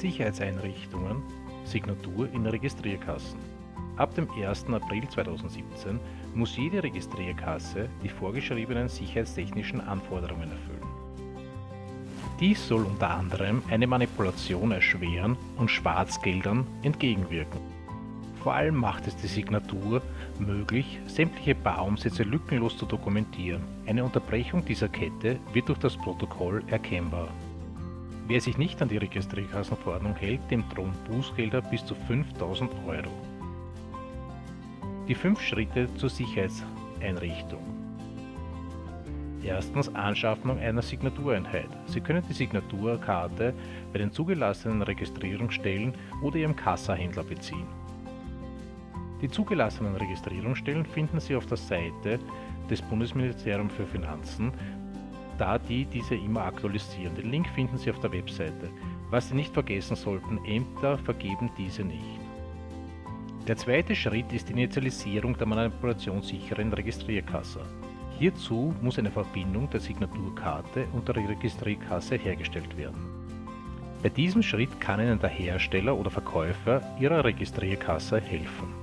Sicherheitseinrichtungen Signatur in Registrierkassen. Ab dem 1. April 2017 muss jede Registrierkasse die vorgeschriebenen sicherheitstechnischen Anforderungen erfüllen. Dies soll unter anderem eine Manipulation erschweren und Schwarzgeldern entgegenwirken. Vor allem macht es die Signatur möglich, sämtliche Barumsätze lückenlos zu dokumentieren. Eine Unterbrechung dieser Kette wird durch das Protokoll erkennbar. Wer sich nicht an die Registrierkassenverordnung hält, dem drohen Bußgelder bis zu 5000 Euro. Die fünf Schritte zur Sicherheitseinrichtung. Erstens Anschaffung einer Signatureinheit. Sie können die Signaturkarte bei den zugelassenen Registrierungsstellen oder Ihrem Kassahändler beziehen. Die zugelassenen Registrierungsstellen finden Sie auf der Seite des Bundesministeriums für Finanzen da die diese immer aktualisieren. Den Link finden Sie auf der Webseite. Was Sie nicht vergessen sollten, Ämter vergeben diese nicht. Der zweite Schritt ist die Initialisierung der manipulationssicheren Registrierkasse. Hierzu muss eine Verbindung der Signaturkarte und der Registrierkasse hergestellt werden. Bei diesem Schritt kann Ihnen der Hersteller oder Verkäufer Ihrer Registrierkasse helfen.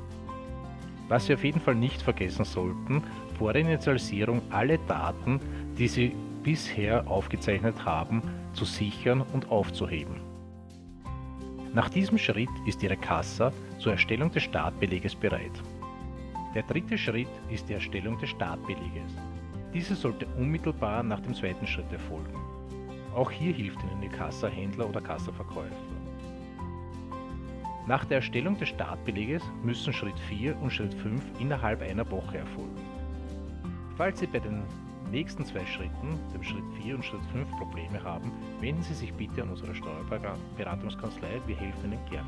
Was Sie auf jeden Fall nicht vergessen sollten, vor der Initialisierung alle Daten, die Sie bisher aufgezeichnet haben, zu sichern und aufzuheben. Nach diesem Schritt ist Ihre Kassa zur Erstellung des Startbeleges bereit. Der dritte Schritt ist die Erstellung des Startbeleges. Diese sollte unmittelbar nach dem zweiten Schritt erfolgen. Auch hier hilft Ihnen Ihr Kassahändler oder Kassaverkäufer. Nach der Erstellung des Startbeleges müssen Schritt 4 und Schritt 5 innerhalb einer Woche erfolgen. Falls Sie bei den nächsten zwei Schritten, dem Schritt 4 und Schritt 5, Probleme haben, wenden Sie sich bitte an unsere Steuerberatungskanzlei, wir helfen Ihnen gerne.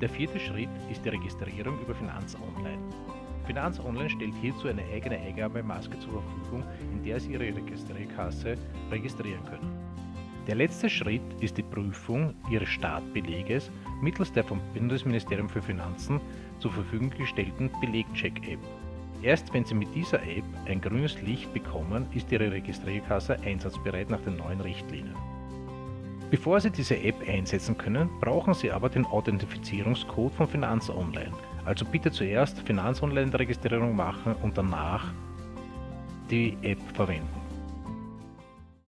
Der vierte Schritt ist die Registrierung über Finanz Online. Finanz Online stellt hierzu eine eigene Eingabemaske zur Verfügung, in der Sie Ihre Registrierkasse registrieren können. Der letzte Schritt ist die Prüfung Ihres Startbeleges mittels der vom Bundesministerium für Finanzen zur Verfügung gestellten Belegcheck-App. Erst wenn Sie mit dieser App ein grünes Licht bekommen, ist Ihre Registrierkasse einsatzbereit nach den neuen Richtlinien. Bevor Sie diese App einsetzen können, brauchen Sie aber den Authentifizierungscode von Finanz Online. Also bitte zuerst Finanz Online Registrierung machen und danach die App verwenden.